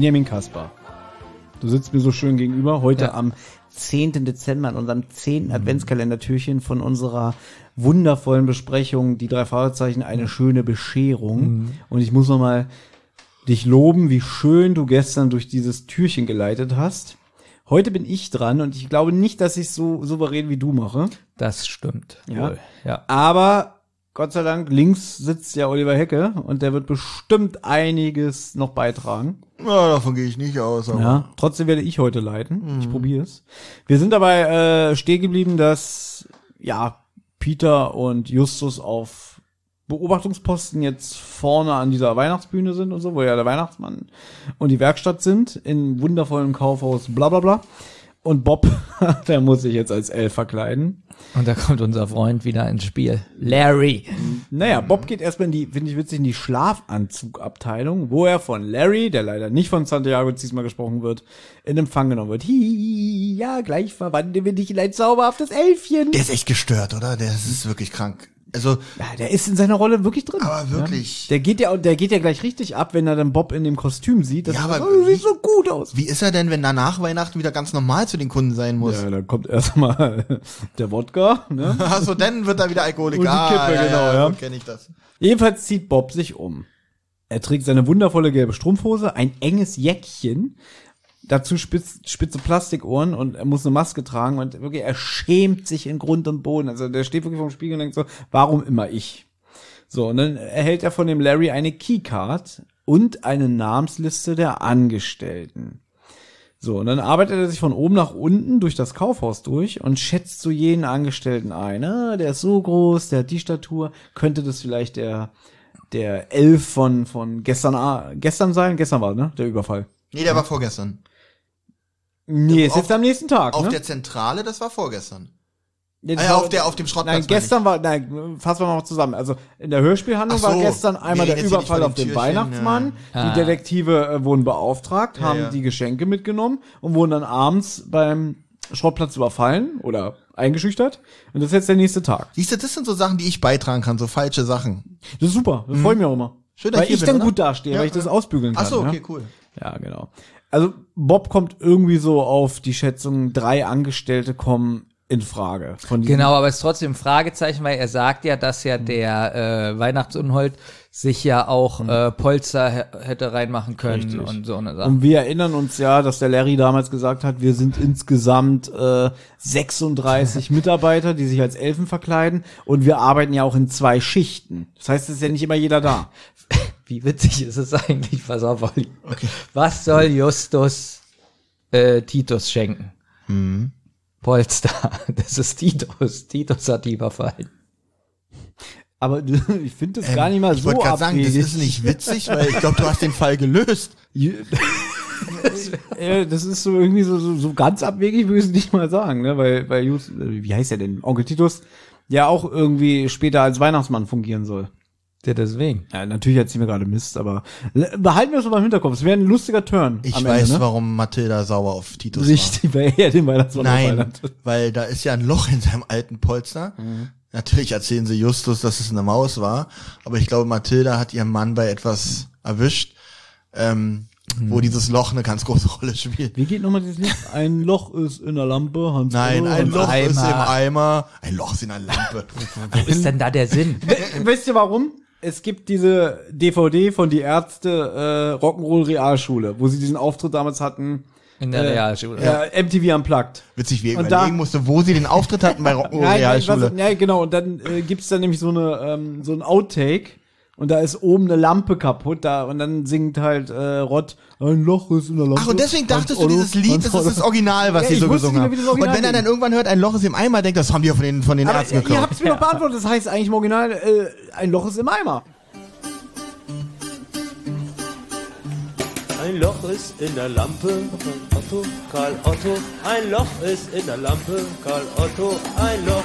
Benjamin Kaspar. Du sitzt mir so schön gegenüber, heute Ja. am 10. Dezember in unserem 10. Adventskalendertürchen von unserer wundervollen Besprechung, die drei Fragezeichen, eine schöne Bescherung. Und ich muss nochmal dich loben, wie schön du gestern durch dieses Türchen geleitet hast. Heute bin ich dran und ich glaube nicht, dass ich so souverän wie du mache. Das stimmt. Ja. Wohl. ja. Aber Gott sei Dank, links sitzt ja Oliver Hecke und der wird bestimmt einiges noch beitragen. Ja, davon gehe ich nicht aus. Aber Ja, trotzdem werde ich heute leiten. Ich probiere es. Wir sind dabei äh, stehen geblieben, dass ja Peter und Justus auf Beobachtungsposten jetzt vorne an dieser Weihnachtsbühne sind und so, wo ja der Weihnachtsmann und die Werkstatt sind, in wundervollem Kaufhaus, bla bla bla. Und Bob, der muss sich jetzt als Elf verkleiden. Und da kommt unser Freund wieder ins Spiel. Larry. Naja, Bob geht erstmal in die, finde ich witzig, in die Schlafanzugabteilung, wo er von Larry, der leider nicht von Santiago diesmal gesprochen wird, in Empfang genommen wird. Hi, ja, gleich verwandeln wir dich in ein zauberhaftes Elfchen. Der ist echt gestört, oder? Der ist wirklich krank. Also, Ja, der ist in seiner Rolle wirklich drin. Aber wirklich. Ja. Der geht ja, der geht ja gleich richtig ab, wenn er dann Bob in dem Kostüm sieht. dass Ja, er aber oh, du siehst wie- so gut aus. wie ist er denn, wenn danach Weihnachten wieder ganz normal zu den Kunden sein muss? Ja, dann kommt erstmal der Wodka, ne? Also dann wird er wieder Alkoholiker. Und die Kippe, ah, genau, ja. So kenne ich das. Jedenfalls zieht Bob sich um. Er trägt seine wundervolle gelbe Strumpfhose, ein enges Jäckchen, dazu spitz, spitze Plastikohren und er muss eine Maske tragen und wirklich, er schämt sich in Grund und Boden. Also der steht wirklich vorm Spiegel und denkt so, warum immer ich? So, und dann erhält er von dem Larry eine Keycard und eine Namensliste der Angestellten. So, und dann arbeitet er sich von oben nach unten durch das Kaufhaus durch und schätzt so jeden Angestellten ein. Ah, der ist so groß, der hat die Statur. Könnte das vielleicht der, der Elf von, von gestern, A- gestern sein? Gestern war, ne? Der Überfall. Nee, der war vorgestern. Nee, ist Auf- jetzt am nächsten Tag, Auf ne? der Zentrale, das war vorgestern. Ah, ja, war- auf der, auf dem Schrottplatz. Nein, gestern war, nein, fassen wir mal zusammen. Also in der Hörspielhandlung so, war gestern einmal der Überfall auf den Türchen, Weihnachtsmann. ja. Die Detektive äh, wurden beauftragt, Ja, haben ja. die Geschenke mitgenommen und wurden dann abends beim Schrottplatz überfallen oder eingeschüchtert. Und das ist jetzt der nächste Tag. Siehst du, das sind so Sachen, die ich beitragen kann, so falsche Sachen. Das ist super. Das freut mich auch immer. Mhm. Schön, dass weil ich ich bin, dann oder? gut dastehe, weil ich das ausbügeln kann. Ach so, ja? okay, cool. Ja, genau. Also Bob kommt irgendwie so auf die Schätzung, drei Angestellte kommen in Frage. Genau, aber es ist trotzdem ein Fragezeichen, weil er sagt ja, dass ja der äh, Weihnachtsunhold sich ja auch äh, Polster hä- hätte reinmachen können Richtig. und so eine Sache. Und wir erinnern uns ja, dass der Larry damals gesagt hat, wir sind insgesamt äh, 36 Mitarbeiter, die sich als Elfen verkleiden und wir arbeiten ja auch in zwei Schichten. Das heißt, es ist ja nicht immer jeder da. Wie witzig ist es eigentlich? Pass auf, Olli. Was soll Justus äh, Titus schenken? Mhm. Polster. Das ist Titus. Titus hat die überfallen. Aber ich finde das gar nicht mal Ähm, ich so wollte gerade sagen, das ist nicht witzig, weil ich glaube, du hast den Fall gelöst. Das ist so irgendwie so, so, so ganz abwegig, würde ich es nicht mal sagen, ne? Weil, weil Just, äh, wie heißt er denn? Onkel Titus ja auch irgendwie später als Weihnachtsmann fungieren soll. Ja, deswegen. Ja, natürlich erzählen wir gerade Mist, aber behalten wir es mal im Hinterkopf. Es wäre ein lustiger Turn. Ich am weiß, Ende, ne? warum Mathilda sauer auf Titus Richtig, weil er den Weihnachtsmann war. Nein, hat. weil da ist ja ein Loch in seinem alten Polster. Mhm. Natürlich erzählen sie Justus, dass es eine Maus war, aber ich glaube, Mathilda hat ihren Mann bei etwas erwischt, ähm, Mhm. wo dieses Loch eine ganz große Rolle spielt. Wie geht nochmal dieses Lied? Ein Loch ist in der Lampe, Hans. Nein, ein Loch ist im Eimer. Eimer. Ein Loch ist in der Lampe. Wo ist denn da der Sinn? Wisst ihr warum? Es gibt diese DVD von die Ärzte äh, Rock'n'Roll Realschule, wo sie diesen Auftritt damals hatten. In der äh, Realschule. Ja, MTV Unplugged. Witzig, wie ich Und überlegen da- musste, wo sie den Auftritt hatten bei Rock'n'Roll nein, Realschule. was, ja, genau. Und dann äh, gibt's da nämlich so eine ähm, so ein Outtake und da ist oben eine Lampe kaputt da und dann singt halt äh, Rott ein Loch ist in der Lampe. Ach, und deswegen Hans dachtest du, Otto, dieses Lied, Hans das ist das. Original, was Ja, sie ich so gesungen haben. Und wenn er dann irgendwann hört, ein Loch ist im Eimer, denkt, das haben die ja von den, von den Aber Ärzten ihr geklaut. habt's mir doch beantwortet. Das heißt eigentlich im Original äh, ein Loch ist im Eimer. Ein Loch ist in der Lampe, Otto, Karl Otto. Ein Loch ist in der Lampe, Karl Otto. Ein Loch,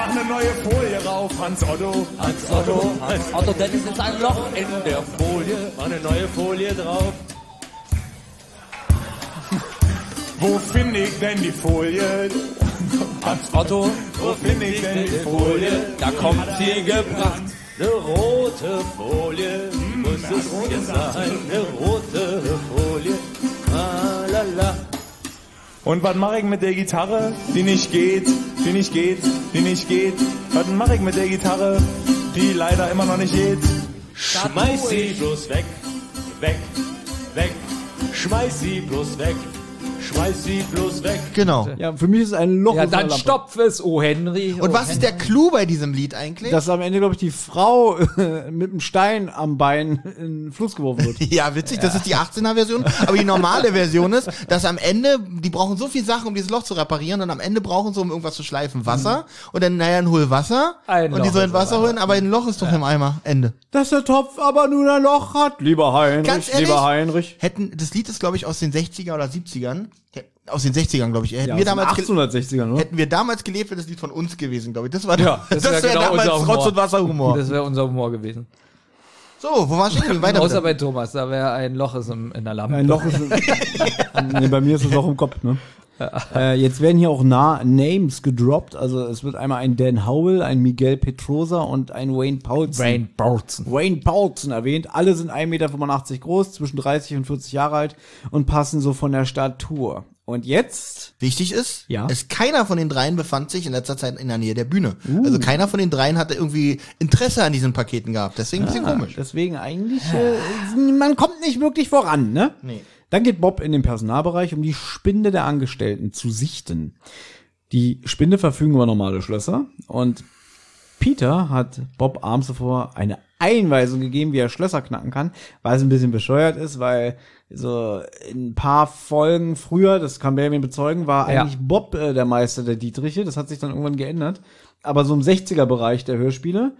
mach eine neue Folie rauf, Hans Otto. Hans Otto, Hans Otto, denn es ist ein Loch in der Folie. Mach eine neue Folie drauf. Wo finde ich denn die Folie? Hans Otto, wo finde ich denn die Folie? Da kommt sie gebracht. Eine rote Folie, muss es jetzt sein, eine rote Folie. Ah, la, la. Und was mache ich mit der Gitarre, die nicht geht, die nicht geht, die nicht geht? Was mache ich mit der Gitarre, die leider immer noch nicht geht? Schmeiß sie bloß weg, weg, weg. Schmeiß sie bloß weg, schmeiß sie bloß weg. Genau. Ja, für mich ist es ein Loch Ja, in dann Lampe. stopf es, oh Henry. Und oh was ist der Clou bei diesem Lied eigentlich? Dass am Ende, glaube ich, die Frau mit einem Stein am Bein in den Fluss geworfen wird. ja, witzig, das ist die 18er Version, aber die normale Version ist, dass am Ende, die brauchen so viel Sachen, um dieses Loch zu reparieren und am Ende brauchen sie, um irgendwas zu schleifen, Wasser und dann, naja, ein Hol Wasser Ein und die Loch sollen ist Wasser holen, aber ein Loch ist doch im Eimer. Ende. Dass der Topf aber nur ein Loch hat. Lieber Heinrich, Ganz ehrlich, lieber Heinrich. hätten, das Lied ist, glaube ich, aus den 60er oder 70ern, aus den 60ern, glaube ich, hätten Ja, wir aus damals, den ge- 1860ern, oder? hätten wir damals gelebt, wäre das Lied von uns gewesen, glaube ich. Das war, Ja, das, das wär wäre genau damals unser Humor. Rotz- und Wasserhumor. Das wäre unser Humor gewesen. So, wo war ich denn? Weiter Außer bei Thomas, da wäre ein Loch ist im, in der Lampe. Ein Loch ist im, nee, bei mir ist es Loch im Kopf, ne? Äh, jetzt werden hier auch Na Names gedroppt. Also es wird einmal ein Dan Howell, ein Miguel Petrosa und ein Wayne Paulson. Brain Bolton. Wayne Paulson erwähnt. Alle sind 1,85 Meter groß, zwischen 30 und 40 Jahre alt und passen so von der Statur. Und jetzt Wichtig ist, Ja. es keiner von den dreien befand sich in letzter Zeit in der Nähe der Bühne. Uh. Also keiner von den dreien hatte irgendwie Interesse an diesen Paketen gehabt. Deswegen ein bisschen Ah, komisch. Deswegen eigentlich, äh, man kommt nicht wirklich voran, ne? Nee. Dann geht Bob in den Personalbereich, um die Spinde der Angestellten zu sichten. Die Spinde verfügen über normale Schlösser und Peter hat Bob abends zuvor eine Einweisung gegeben, wie er Schlösser knacken kann, weil es ein bisschen bescheuert ist, weil so in ein paar Folgen früher, das kann Benjamin bezeugen, war Ja. eigentlich Bob äh, der Meister der Dietriche. Das hat sich dann irgendwann geändert. Aber so im 60er-Bereich der Hörspiele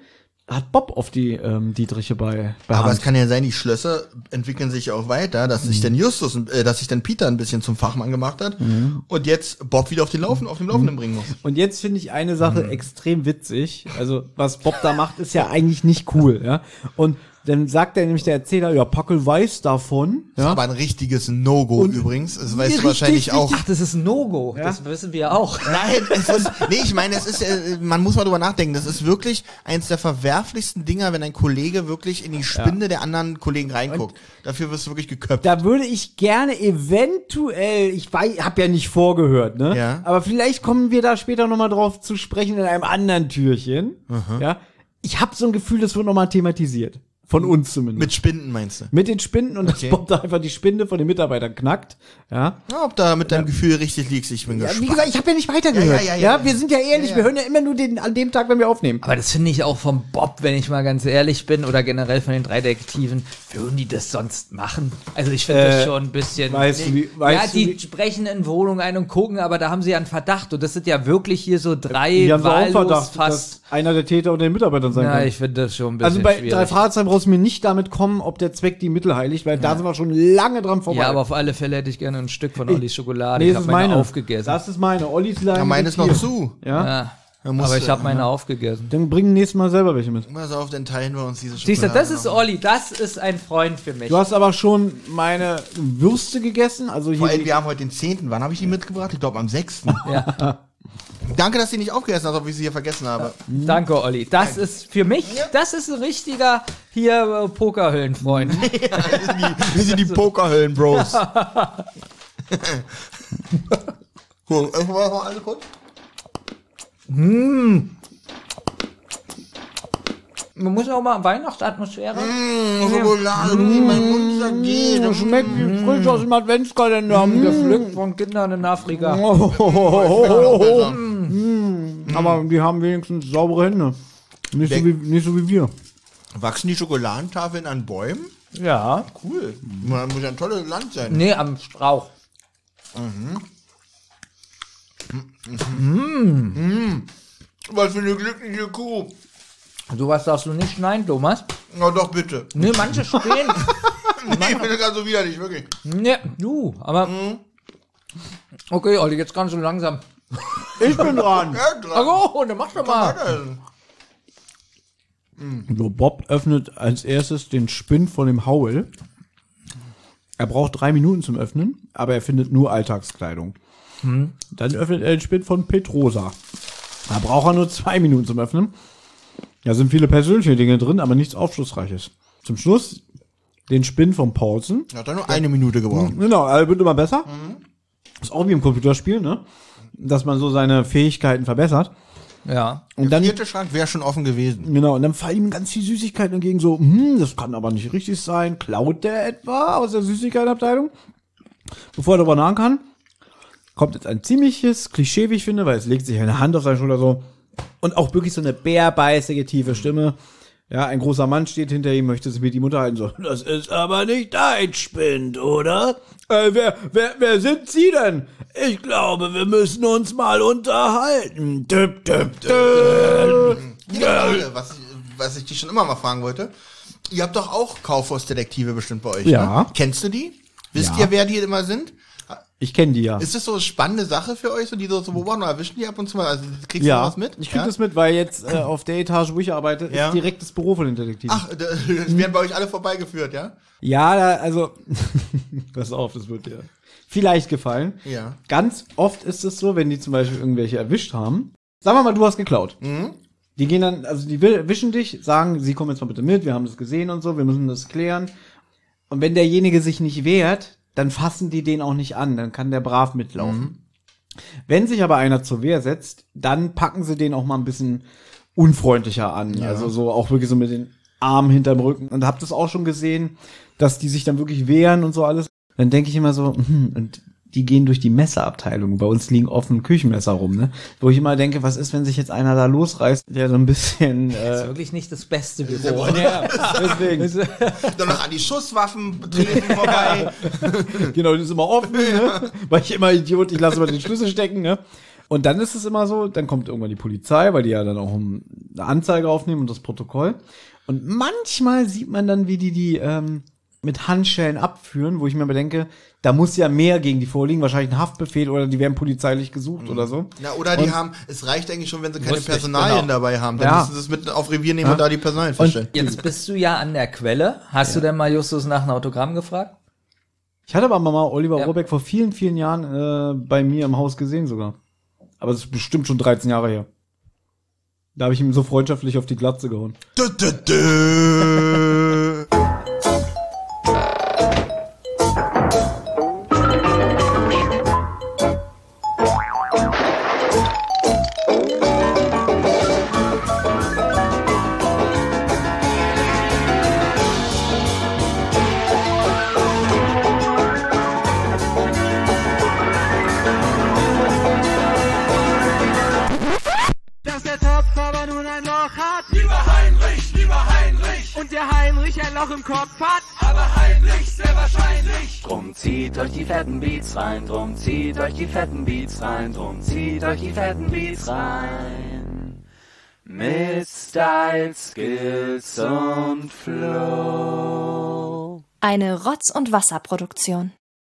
hat Bob auf die ähm, Dietriche bei, bei Aber Hand. es kann ja sein, die Schlösser entwickeln sich auch weiter, dass Mhm. sich dann Justus, äh, dass sich dann Peter ein bisschen zum Fachmann gemacht hat Mhm. und jetzt Bob wieder auf den Laufen, auf dem Laufenden bringen muss. Und jetzt finde ich eine Sache Mhm. extrem witzig. Also, was Bob da macht, ist ja eigentlich nicht cool, ja. Und dann sagt er nämlich der Erzähler, ja, Packel weiß davon, Das ist ja. aber ein richtiges No-Go übrigens. Das weißt du Richtig, wahrscheinlich auch. Ach, das ist ein No-Go. Das wissen wir auch. Nein, es ist, nee, ich meine, es ist, äh, man muss mal drüber nachdenken. Das ist wirklich eins der verwerflichsten Dinger, wenn ein Kollege wirklich in die Spinde der anderen Kollegen reinguckt. Dafür wirst du wirklich geköpft. Da würde ich gerne eventuell, ich habe ja nicht vorgehört, ne? Ja. Aber vielleicht kommen wir da später nochmal drauf zu sprechen in einem anderen Türchen. Ja. Ich habe so ein Gefühl, das wird nochmal thematisiert. Von uns zumindest. Mit Spinden meinst du? Mit den Spinden und Okay. dass Bob da einfach die Spinde von den Mitarbeitern knackt. Ja. Ja, ob da mit deinem Gefühl richtig liegst, ich bin Ja, gespannt. wie gesagt, ich habe ja nicht weitergehört. Ja, Ja, ja, ja, ja. wir sind ja ehrlich, Ja, ja. wir hören ja immer nur den, an dem Tag, wenn wir aufnehmen. Aber das finde ich auch vom Bob, wenn ich mal ganz ehrlich bin, oder generell von den drei Detektiven, würden die das sonst machen? Also ich finde Äh, das schon ein bisschen. weißt du, wie- ja, weißt du, die wie- sprechen in Wohnungen ein und gucken, aber da haben sie ja einen Verdacht. Und das sind ja wirklich hier so drei Die haben wahllos Verdacht, fast. dass einer der Täter unter den Mitarbeitern sein Ja, kann. ich finde das schon ein bisschen Also bei drei schwierig. Brauchst mir nicht damit kommen, ob der Zweck die Mittel heiligt, weil da sind wir schon lange dran vorbei. Ja, aber auf alle Fälle hätte ich gerne ein Stück von Ollis Schokolade. nee, ich das habe ist meine, meine. aufgegessen. Das ist meine. Ollis Leine Ja, meine ist noch zu. Ja? ja. Aber ich habe meine aufgegessen. Dann bring nächstes Mal selber welche mit. Pass auf, dann teilen wir uns diese Siehst du, Schokolade das ist. Olli, das ist ein Freund für mich. Du hast aber schon meine Würste gegessen, also Vor hier allem, wir haben heute den 10. Wann habe ich die mitgebracht? Ich glaube am 6. Ja. Danke, dass die nicht aufgegessen hast, ob ich sie hier vergessen habe. Danke, Olli. Das ist für mich, das ist ein richtiger hier äh, Pokerhöllenfreund. Wir sind die Pokerhöllen-Bros. cool. Wollen wir alle kurz? Man muss auch mal Weihnachtsatmosphäre. Mmh, Schokolade, wie mein Mund zergeht. Das schmeckt wie frisch aus dem Adventskalender. Gepflückt von Kindern in Afrika. Oh, Aber die haben wenigstens saubere Hände. Nicht so, wie, nicht so wie wir. Wachsen die Schokoladentafeln an Bäumen? Ja. Cool. Man muss ja ein tolles Land sein. Nee, am Strauch. Was für eine glückliche Kuh. Sowas darfst du nicht schneiden, Thomas. Na doch, bitte. Nee, manche stehen. Nee, ich finde das ganz so widerlich, wirklich. nee, du, aber. Okay, Olli, jetzt kannst du langsam. Ich bin dran. Ja, dran. Ach oh, dann mach doch mal. So, Bob öffnet als erstes den Spind von dem Howell. Er braucht drei Minuten zum Öffnen, aber er findet nur Alltagskleidung. Dann öffnet er den Spind von Petrosa. Da braucht er nur zwei Minuten zum Öffnen. Da sind viele persönliche Dinge drin, aber nichts Aufschlussreiches. Zum Schluss den Spind von Paulsen. Hat er nur eine Minute gebraucht. Genau, er wird immer besser. Ist auch wie im Computerspiel, ne? Dass man so seine Fähigkeiten verbessert. Ja. Und dann, Vierte Schrank wäre schon offen gewesen. genau, und dann fallen ihm ganz viel Süßigkeiten entgegen, so, hm, das kann aber nicht richtig sein. Klaut der etwa aus der Süßigkeitenabteilung? Bevor er darüber nachdenken kann, kommt jetzt ein ziemliches Klischee, wie ich finde, weil es legt sich eine Hand auf seine Schulter so und auch wirklich so eine bärbeißige, tiefe Stimme. Ja, ein großer Mann steht hinter ihm, möchte sich mit ihm unterhalten, so, das ist aber nicht dein Spind, oder? Äh, wer, wer, wer sind Sie denn? Ich glaube, wir müssen uns mal unterhalten. Düpp, düpp, düpp. Frage, was, ich- was ich dich schon immer mal fragen wollte. Ihr habt doch auch Kaufhausdetektive bestimmt bei euch, Ja. ne? Kennst du die? Wisst Ja. ihr, wer die immer sind? Ich kenne die ja. Ist das so eine spannende Sache für euch, so die so, so beobachten oder erwischen die ab und zu mal? Also kriegst du ja, was mit? ich krieg ja? das mit, weil jetzt äh, auf der Etage, wo ich arbeite, Ja. ist direkt das Büro von den Detektiven. Ach, da- werden bei euch alle vorbeigeführt, ja? Ja, da, also, pass auf, das wird dir vielleicht gefallen. Ja. Ganz oft ist es so, wenn die zum Beispiel irgendwelche erwischt haben. Sagen wir mal, du hast geklaut. Mhm. Die gehen dann, also die erwischen dich, sagen, sie kommen jetzt mal bitte mit, wir haben das gesehen und so, wir müssen das klären. Und wenn derjenige sich nicht wehrt, dann fassen die den auch nicht an, dann kann der brav mitlaufen. Wenn sich aber einer zur Wehr setzt, dann packen sie den auch mal ein bisschen unfreundlicher an. Also so auch wirklich so mit den Armen hinterm Rücken. Und hab das auch schon gesehen, dass die sich dann wirklich wehren und so alles. Dann denke ich immer so, hm, und die gehen durch die Messerabteilung. Bei uns liegen offen Küchenmesser rum, ne? Wo ich immer denke, was ist, wenn sich jetzt einer da losreißt, der so ein bisschen Das äh, ist wirklich nicht das beste Büro. ja, deswegen. Dann noch an die Schusswaffen treten vorbei. Genau, die ist immer offen, ne? Weil ich immer Idiot, ich lasse immer den Schlüssel stecken, ne? Und dann ist es immer so, dann kommt irgendwann die Polizei, weil die ja dann auch eine Anzeige aufnehmen und das Protokoll. Und manchmal sieht man dann, wie die die ähm, mit Handschellen abführen, wo ich mir bedenke, da muss ja mehr gegen die vorliegen, wahrscheinlich ein Haftbefehl oder die werden polizeilich gesucht oder so. Na, oder die Und- haben, es reicht eigentlich schon, wenn sie keine ich, Personalien genau. dabei haben. Dann Ja. müssen sie es mit auf Revier nehmen und da die Personalien feststellen. Jetzt bist du ja an der Quelle. Hast du denn mal Justus nach einem Autogramm gefragt? Ich hatte aber mal Oliver Ja. Rohrbeck vor vielen, vielen Jahren äh, bei mir im Haus gesehen sogar. Aber das ist bestimmt schon 13 Jahre her. Da habe ich ihm so freundschaftlich auf die Glatze gehauen. Dö, dö, dö. Und der Heinrich ein Loch im Kopf hat. Aber Heinrich sehr wahrscheinlich. Drum zieht euch die fetten Beats rein, drum zieht euch die fetten Beats rein, drum zieht euch die fetten Beats rein. Mit Style, Skills und Flow. Eine Rotz- und Wasserproduktion.